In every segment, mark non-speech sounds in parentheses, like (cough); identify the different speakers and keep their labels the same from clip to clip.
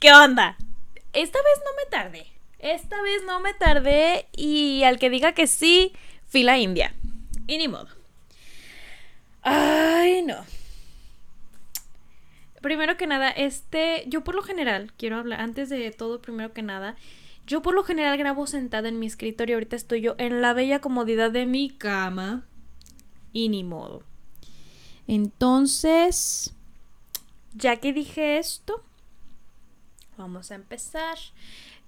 Speaker 1: ¿Qué onda? Esta vez no me tardé. Esta vez no me tardé y al que diga que sí, fila india. Y ni modo. Ay, no. Primero que nada, este, yo por lo general, quiero hablar, antes de todo, primero que nada, yo por lo general grabo sentada en mi escritorio. Ahorita estoy yo en la bella comodidad de mi cama. Y ni modo. Entonces, ya que dije esto, vamos a empezar.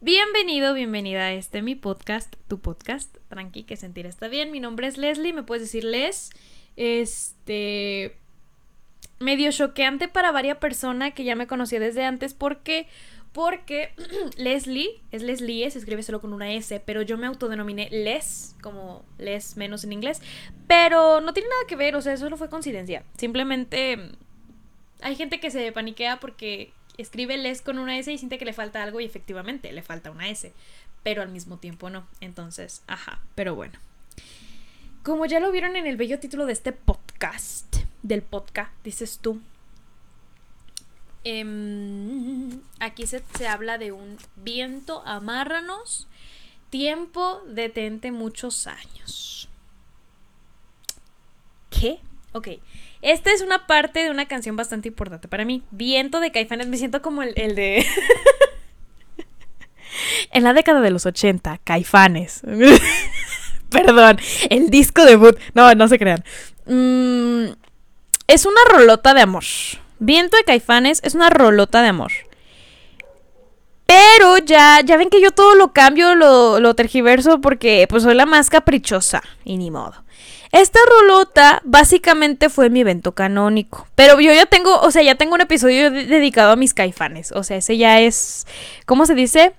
Speaker 1: Bienvenido, bienvenida a este mi podcast, tu podcast. Tranqui, que sentir está bien. Mi nombre es Leslie, me puedes decir Les. Este. Medio choqueante para varias personas que ya me conocía desde antes porque. Porque (clears throat) Leslie, es Leslie, se escribe solo con una S, pero yo me autodenominé Les, como Les menos en inglés. Pero no tiene nada que ver, o sea, eso solo fue coincidencia. Simplemente hay gente que se paniquea porque escribe Les con una S y siente que le falta algo y efectivamente le falta una S, pero al mismo tiempo no. Entonces, ajá, pero bueno. Como ya lo vieron en el bello título de este podcast, del podcast, dices tú. Em, aquí se, se habla de un viento, amárranos, tiempo, detente muchos años. ¿Qué? Ok. Esta es una parte de una canción bastante importante para mí. Viento de Caifanes. Me siento como el, el de. (laughs) en la década de los 80, Caifanes. (laughs) Perdón, el disco debut. No, no se crean. Mm, es una rolota de amor. Viento de Caifanes es una rolota de amor. Pero ya, ya ven que yo todo lo cambio, lo, lo tergiverso porque pues soy la más caprichosa. Y ni modo. Esta rolota básicamente fue mi evento canónico. Pero yo ya tengo, o sea, ya tengo un episodio dedicado a mis caifanes. O sea, ese ya es, ¿cómo se dice?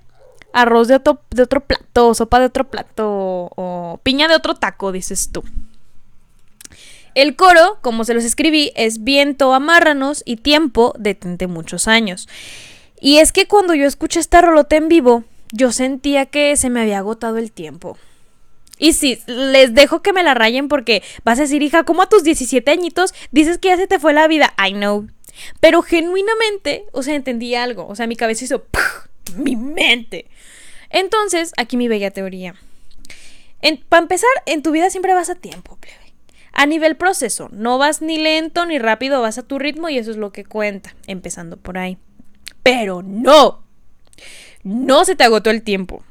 Speaker 1: Arroz de otro, de otro plato, sopa de otro plato, o piña de otro taco, dices tú. El coro, como se los escribí, es viento, amárranos y tiempo, detente muchos años. Y es que cuando yo escuché esta rolota en vivo, yo sentía que se me había agotado el tiempo. Y sí, les dejo que me la rayen porque vas a decir, hija, ¿cómo a tus 17 añitos dices que ya se te fue la vida? I know. Pero genuinamente, o sea, entendí algo. O sea, mi cabeza hizo mi mente. Entonces, aquí mi bella teoría. Para empezar, en tu vida siempre vas a tiempo, plebe. A nivel proceso, no vas ni lento ni rápido, vas a tu ritmo y eso es lo que cuenta, empezando por ahí. Pero no, no se te agotó el tiempo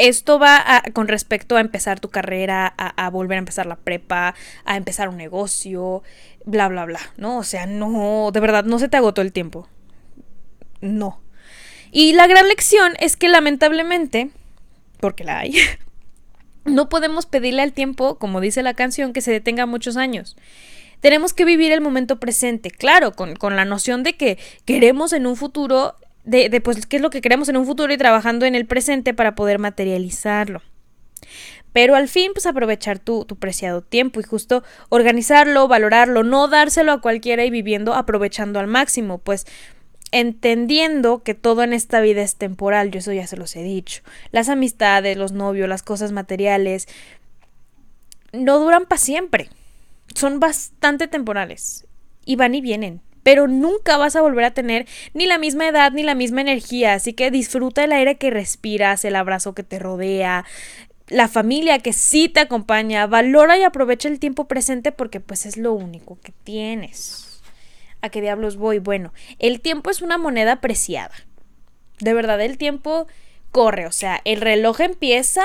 Speaker 1: esto va con respecto a empezar tu carrera, a, volver a empezar la prepa, a empezar un negocio, bla, bla, bla, ¿no? O sea, no, de verdad, no se te agotó el tiempo. No. Y la gran lección es que lamentablemente, porque la hay, (laughs) no podemos pedirle al tiempo, como dice la canción, que se detenga muchos años. Tenemos que vivir el momento presente, claro, con, con la noción de que queremos en un futuro de, pues, qué es lo que queremos en un futuro y trabajando en el presente para poder materializarlo. Pero al fin, pues aprovechar tu, tu, preciado tiempo y justo organizarlo, valorarlo, no dárselo a cualquiera y viviendo aprovechando al máximo, pues entendiendo que todo en esta vida es temporal, yo eso ya se los he dicho. Las amistades, los novios, las cosas materiales, no duran para siempre. Son bastante temporales y van y vienen pero nunca vas a volver a tener ni la misma edad ni la misma energía, así que disfruta el aire que respiras, el abrazo que te rodea, la familia que sí te acompaña, valora y aprovecha el tiempo presente porque pues es lo único que tienes. ¿A qué diablos voy? Bueno, el tiempo es una moneda preciada. De verdad, el tiempo corre, o sea, el reloj empieza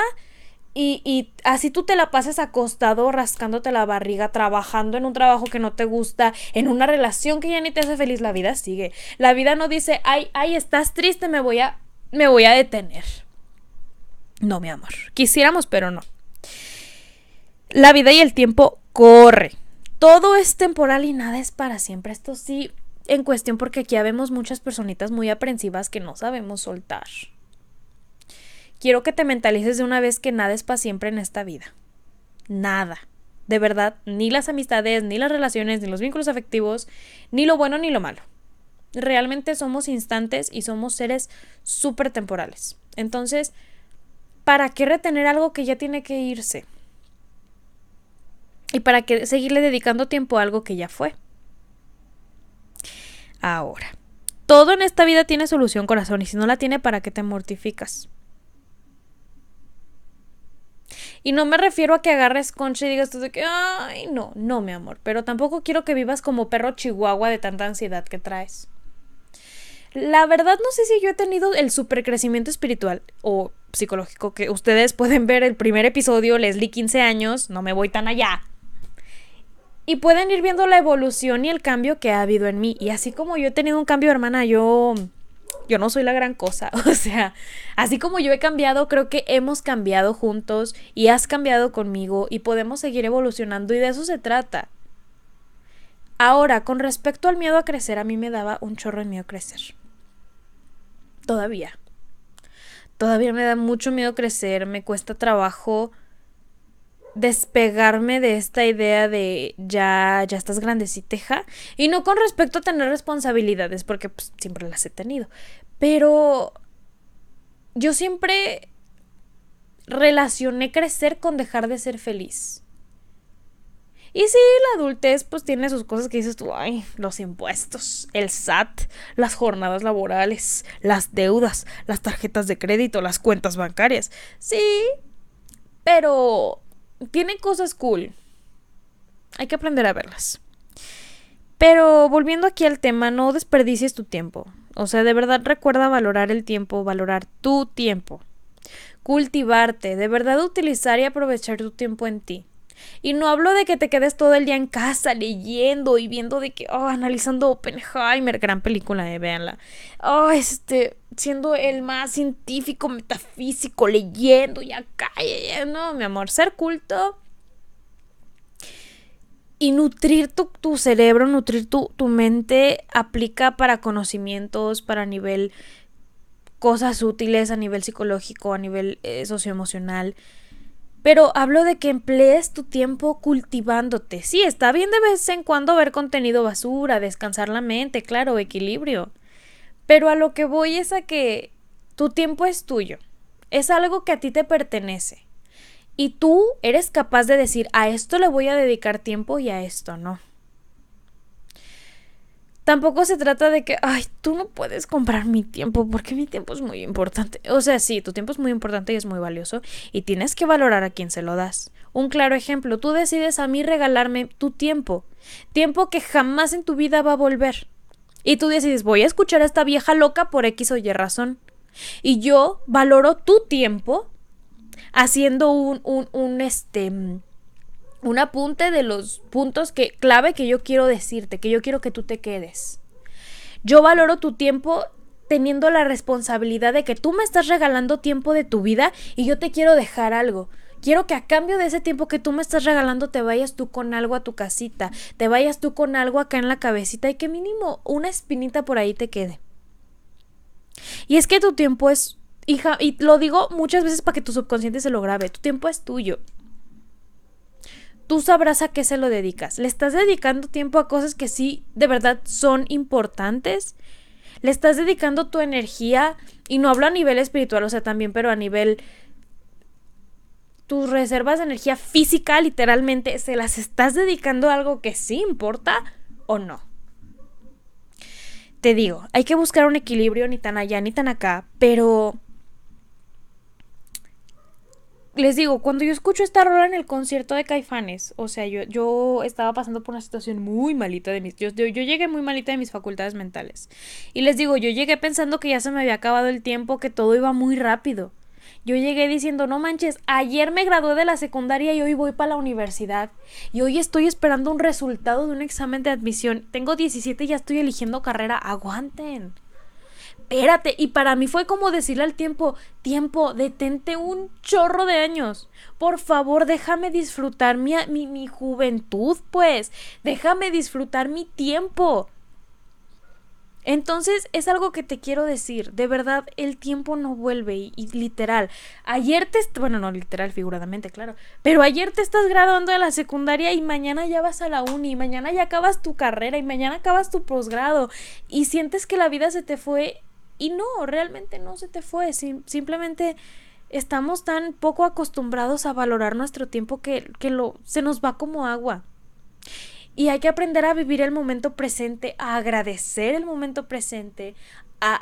Speaker 1: y, así tú te la pasas acostado, rascándote la barriga, trabajando en un trabajo que no te gusta, en una relación que ya ni te hace feliz, la vida sigue. La vida no dice, ay, ay, estás triste, me voy a, me voy a detener. No, mi amor. Quisiéramos, pero no. La vida y el tiempo corre. Todo es temporal y nada es para siempre. Esto sí, en cuestión, porque aquí vemos muchas personitas muy aprensivas que no sabemos soltar quiero que te mentalices de una vez que nada es para siempre en esta vida. Nada. De verdad, ni las amistades, ni las relaciones, ni los vínculos afectivos, ni lo bueno ni lo malo. Realmente somos instantes y somos seres súper temporales. Entonces, ¿para qué retener algo que ya tiene que irse? ¿Y para qué seguirle dedicando tiempo a algo que ya fue? Ahora, Todo en esta vida tiene solución, corazón, y si no la tiene, ¿para qué te mortificas? Y no me refiero a que agarres concha y digas tú de que, ay, no, no, mi amor. Pero tampoco quiero que vivas como perro chihuahua de tanta ansiedad que traes. La verdad no sé si yo he tenido el supercrecimiento espiritual o psicológico que ustedes pueden ver el primer episodio, Leslie 15 años, no me voy tan allá. Y pueden ir viendo la evolución y el cambio que ha habido en mí. Y así como yo he tenido un cambio, hermana, yo yo no soy la gran cosa. (laughs) O sea, así como yo he cambiado, creo que hemos cambiado juntos y has cambiado conmigo y podemos seguir evolucionando y de eso se trata. Ahora, con respecto al miedo a crecer, a mí me daba un chorro de miedo crecer. Todavía. Todavía me da mucho miedo crecer, me cuesta trabajo despegarme de esta idea de ya, ya estás grandeciteja. Y no con respecto a tener responsabilidades, porque pues, siempre las he tenido. Pero yo siempre relacioné crecer con dejar de ser feliz. Y sí, la adultez pues tiene sus cosas que dices tú, ay, los impuestos, el SAT, las jornadas laborales, las deudas, las tarjetas de crédito, las cuentas bancarias. Sí, pero tienen cosas cool. Hay que aprender a verlas. Pero volviendo aquí al tema, no desperdicies tu tiempo. O sea, de verdad recuerda valorar el tiempo, valorar tu tiempo. Cultivarte, de verdad utilizar y aprovechar tu tiempo en ti. Y no hablo de que te quedes todo el día en casa leyendo y viendo de que, oh, analizando Oppenheimer, gran película, eh, véanla. Oh, este, siendo el más científico, metafísico, leyendo y acá, no, mi amor, ser culto y nutrir tu, cerebro, nutrir tu, tu, mente, aplica para conocimientos, para nivel cosas útiles, a nivel psicológico, a nivel eh, socioemocional. Pero hablo de que emplees tu tiempo cultivándote. Sí, está bien de vez en cuando ver contenido basura, descansar la mente, claro, equilibrio. Pero a lo que voy es a que tu tiempo es tuyo. Es algo que a ti te pertenece. Y tú eres capaz de decir, a esto le voy a dedicar tiempo y a esto no. Tampoco se trata de que, ay, tú no puedes comprar mi tiempo porque mi tiempo es muy importante. O sea, sí, tu tiempo es muy importante y es muy valioso y tienes que valorar a quien se lo das. Un claro ejemplo, tú decides a mí regalarme tu tiempo, tiempo que jamás en tu vida va a volver. Y tú decides, voy a escuchar a esta vieja loca por X o Y razón. Y yo valoro tu tiempo haciendo un, un, un este un apunte de los puntos que clave que yo quiero decirte, que yo quiero que tú te quedes. Yo valoro tu tiempo teniendo la responsabilidad de que tú me estás regalando tiempo de tu vida y yo te quiero dejar algo. Quiero que a cambio de ese tiempo que tú me estás regalando te vayas tú con algo a tu casita, te vayas tú con algo acá en la cabecita y que mínimo una espinita por ahí te quede. Y es que tu tiempo es, hija, y lo digo muchas veces para que tu subconsciente se lo grabe, tu tiempo es tuyo tú sabrás a qué se lo dedicas. ¿Le estás dedicando tiempo a cosas que sí de verdad son importantes? ¿Le estás dedicando tu energía? Y no hablo a nivel espiritual, o sea, también, pero a nivel... Tus reservas de energía física, literalmente, ¿se las estás dedicando a algo que sí importa o no? Te digo, hay que buscar un equilibrio ni tan allá ni tan acá, pero les digo, cuando yo escucho esta rola en el concierto de Caifanes, o sea, yo, yo estaba pasando por una situación muy malita de mis... Yo, yo, llegué muy malita de mis facultades mentales. Y les digo, yo llegué pensando que ya se me había acabado el tiempo, que todo iba muy rápido. Yo llegué diciendo, no manches, ayer me gradué de la secundaria y hoy voy para la universidad. Y hoy estoy esperando un resultado de un examen de admisión. Tengo 17 y ya estoy eligiendo carrera. Aguanten espérate. Y para mí fue como decirle al tiempo, tiempo, detente un chorro de años. Por favor, déjame disfrutar mi, mi, mi juventud, pues. Déjame disfrutar mi tiempo. Entonces es algo que te quiero decir, de verdad el tiempo no vuelve y, y, literal, ayer te, bueno no literal figuradamente, claro, pero ayer te estás graduando de la secundaria y mañana ya vas a la uni, y mañana ya acabas tu carrera y mañana acabas tu posgrado y sientes que la vida se te fue y no, realmente no se te fue, simplemente estamos tan poco acostumbrados a valorar nuestro tiempo que, que lo, se nos va como agua. Y hay que aprender a vivir el momento presente, a agradecer el momento presente, a,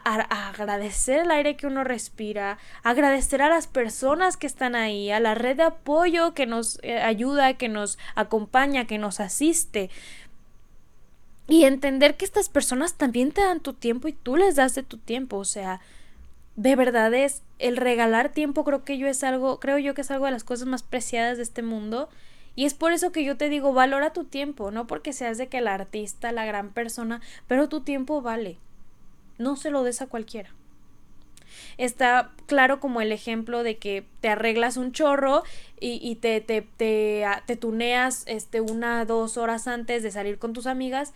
Speaker 1: agradecer el aire que uno respira, agradecer a las personas que están ahí, a la red de apoyo que nos eh, ayuda, que nos acompaña, que nos asiste. Y entender que estas personas también te dan tu tiempo y tú les das de tu tiempo. O sea, de verdad es el regalar tiempo, creo que yo es algo, creo yo que es algo de las cosas más preciadas de este mundo. Y es por eso que yo te digo, valora tu tiempo, no porque seas de que el artista, la gran persona, pero tu tiempo vale. No se lo des a cualquiera. Está claro como el ejemplo de que te arreglas un chorro y, y te, te, te, te, tuneas este, una, dos horas antes de salir con tus amigas,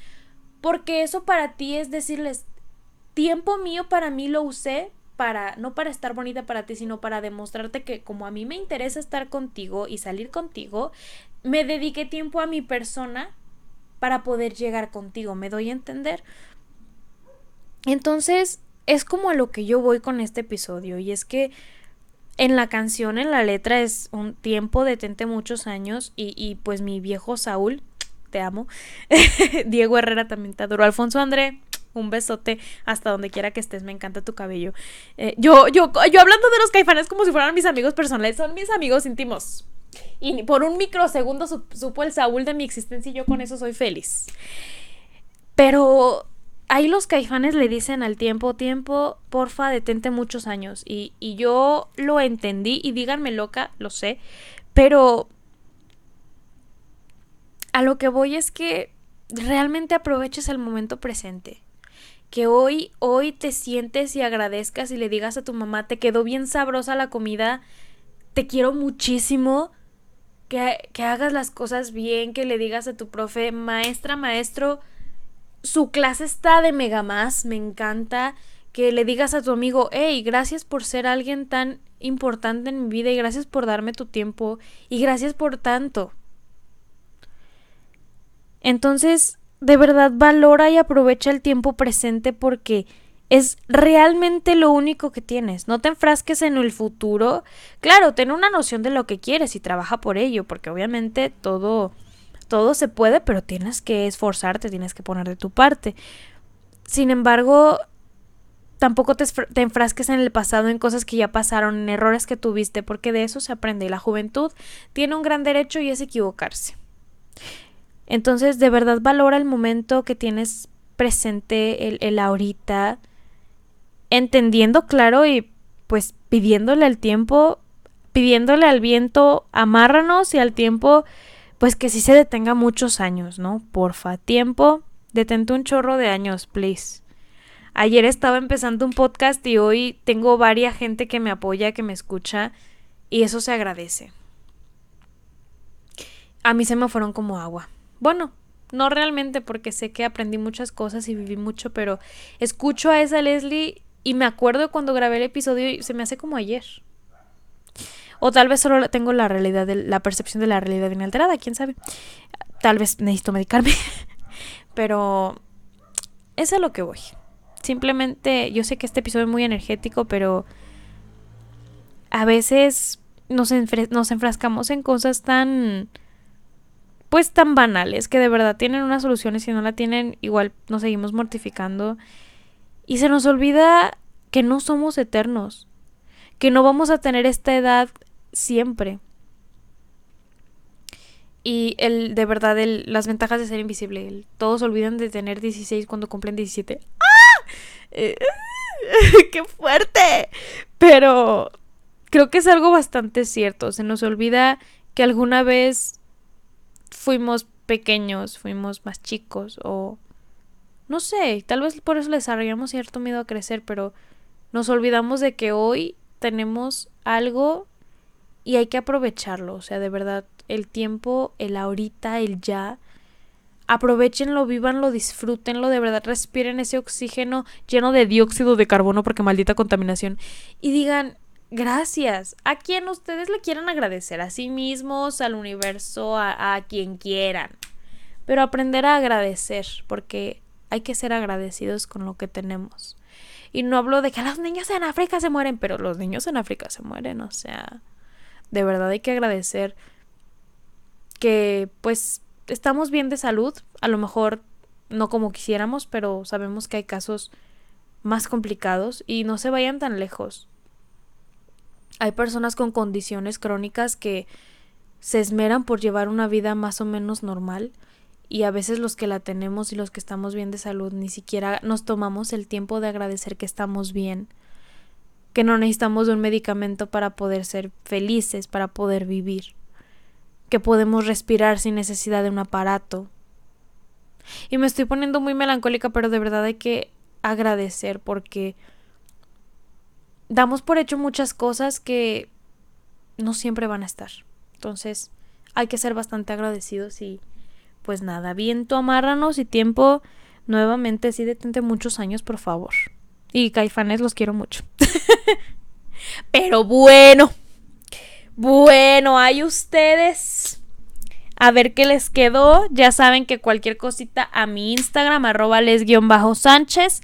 Speaker 1: porque eso para ti es decirles, tiempo mío para mí lo usé para, no para estar bonita para ti, sino para demostrarte que como a mí me interesa estar contigo y salir contigo, me dediqué tiempo a mi persona para poder llegar contigo, ¿me doy a entender? Entonces, es como a lo que yo voy con este episodio y es que en la canción, en la letra es un tiempo, detente muchos años y, y pues mi viejo Saúl, te amo, (laughs) Diego Herrera también te adoro, Alfonso André, un besote hasta donde quiera que estés, me encanta tu cabello. Eh, yo, yo, yo hablando de los caifanes como si fueran mis amigos personales, son mis amigos íntimos. Y por un microsegundo supo el Saúl de mi existencia y yo con eso soy feliz. Pero ahí los caifanes le dicen al tiempo, tiempo, porfa, detente muchos años. Y, y yo lo entendí y díganme loca, lo sé, pero a lo que voy es que realmente aproveches el momento presente. Que hoy, hoy te sientes y agradezcas y le digas a tu mamá, te quedó bien sabrosa la comida, te quiero muchísimo, que, que hagas las cosas bien, que le digas a tu profe, maestra, maestro, su clase está de mega más, me encanta que le digas a tu amigo, hey, gracias por ser alguien tan importante en mi vida y gracias por darme tu tiempo y gracias por tanto. Entonces, de verdad valora y aprovecha el tiempo presente porque es realmente lo único que tienes. No te enfrasques en el futuro. Claro, ten una noción de lo que quieres y trabaja por ello, porque obviamente todo todo se puede, pero tienes que esforzarte, tienes que poner de tu parte. Sin embargo, tampoco te, enfrasques en el pasado, en cosas que ya pasaron, en errores que tuviste, porque de eso se aprende. Y la juventud tiene un gran derecho y es equivocarse. Entonces, de verdad valora el momento que tienes presente, el, el ahorita, entendiendo claro y pues pidiéndole al tiempo, pidiéndole al viento, amárranos y al tiempo pues que sí se detenga muchos años, ¿no? Porfa, tiempo, detente un chorro de años, please. Ayer estaba empezando un podcast y hoy tengo varias gente que me apoya, que me escucha y eso se agradece. A mí se me fueron como agua. Bueno, no realmente porque sé que aprendí muchas cosas y viví mucho, pero escucho a esa Leslie y me acuerdo cuando grabé el episodio y se me hace como ayer. O tal vez solo tengo la realidad, de, la percepción de la realidad inalterada, quién sabe. Tal vez necesito medicarme. (laughs) pero es a lo que voy. Simplemente, yo sé que este episodio es muy energético, pero a veces nos, nos enfrascamos en cosas tan pues tan banales que de verdad tienen una solución y si no la tienen igual nos seguimos mortificando y se nos olvida que no somos eternos, que no vamos a tener esta edad siempre. Y el, de verdad, el, las ventajas de ser invisible. todos olvidan de tener 16 cuando cumplen 17. ¡Ah! Eh, (laughs) ¡Qué fuerte! Pero creo que es algo bastante cierto. Se nos olvida que alguna vez fuimos pequeños, fuimos más chicos o... No sé, tal vez por eso les desarrollamos cierto miedo a crecer, pero nos olvidamos de que hoy tenemos algo y hay que aprovecharlo, o sea, de verdad, el tiempo, el ahorita, el ya, aprovechenlo, vivanlo, disfrútenlo, de verdad, respiren ese oxígeno lleno de dióxido de carbono porque maldita contaminación y digan, gracias, a quien ustedes le quieran agradecer, a sí mismos, al universo, a, a quien quieran, pero aprender a agradecer porque hay que ser agradecidos con lo que tenemos. Y no hablo de que los niños en África se mueren, pero los niños en África se mueren, o sea, de verdad hay que agradecer que pues estamos bien de salud, a lo mejor no como quisiéramos, pero sabemos que hay casos más complicados y no se vayan tan lejos. Hay personas con condiciones crónicas que se esmeran por llevar una vida más o menos normal y a veces los que la tenemos y los que estamos bien de salud ni siquiera nos tomamos el tiempo de agradecer que estamos bien, que no necesitamos de un medicamento para poder ser felices, para poder vivir, que podemos respirar sin necesidad de un aparato. Y me estoy poniendo muy melancólica, pero de verdad hay que agradecer porque damos por hecho muchas cosas que no siempre van a estar. Entonces, hay que ser bastante agradecidos y pues nada, viento, amárranos y tiempo nuevamente sí detente muchos años, por favor. Y caifanes los quiero mucho. (laughs) Pero bueno, bueno, hay ustedes. A ver qué les quedó. Ya saben que cualquier cosita a mi Instagram, arroba les-sánchez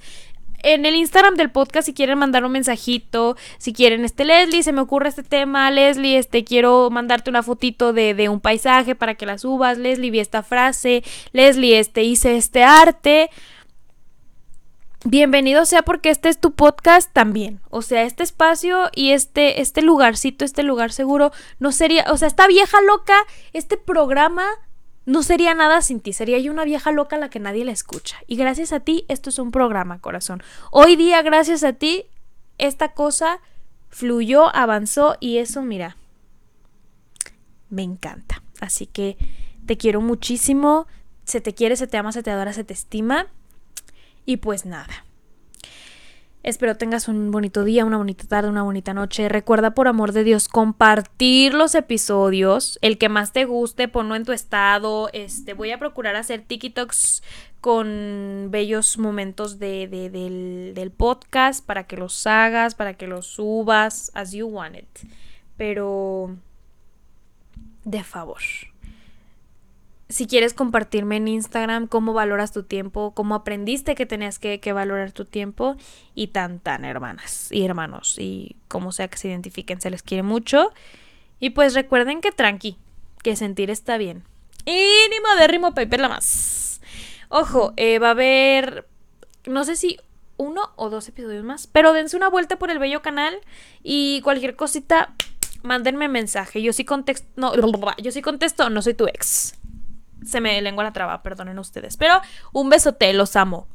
Speaker 1: en el Instagram del podcast si quieren mandar un mensajito, si quieren, este Leslie, se me ocurre este tema, Leslie, este quiero mandarte una fotito de, de un paisaje para que la subas, Leslie, vi esta frase, Leslie, este hice este arte. Bienvenido sea porque este es tu podcast también. O sea, este espacio y este, este lugarcito, este lugar seguro, no sería, o sea, esta vieja loca, este programa no sería nada sin ti, sería yo una vieja loca a la que nadie la escucha. Y gracias a ti, esto es un programa, corazón. Hoy día, gracias a ti, esta cosa fluyó, avanzó y eso, mira, me encanta. Así que te quiero muchísimo, se te quiere, se te ama, se te adora, se te estima. Y pues nada. Espero tengas un bonito día, una bonita tarde, una bonita noche. Recuerda, por amor de Dios, compartir los episodios. El que más te guste, ponlo en tu estado. Este, voy a procurar hacer TikToks con bellos momentos de, del, del podcast para que los hagas, para que los subas, as you want it. Pero, de favor si quieres compartirme en Instagram cómo valoras tu tiempo, cómo aprendiste que tenías que, valorar tu tiempo y tan tan hermanas y hermanos y como sea que se identifiquen, se les quiere mucho. Y pues recuerden que tranqui, que sentir está bien. Y ni modérrimo paper la más. Ojo, eh, va a haber, no sé si uno o dos episodios más, pero dense una vuelta por el bello canal y cualquier cosita, mándenme mensaje. Yo sí contesto, no, yo sí contesto, no soy tu ex se me lengua la traba, perdonen ustedes. Pero un besote, los amo.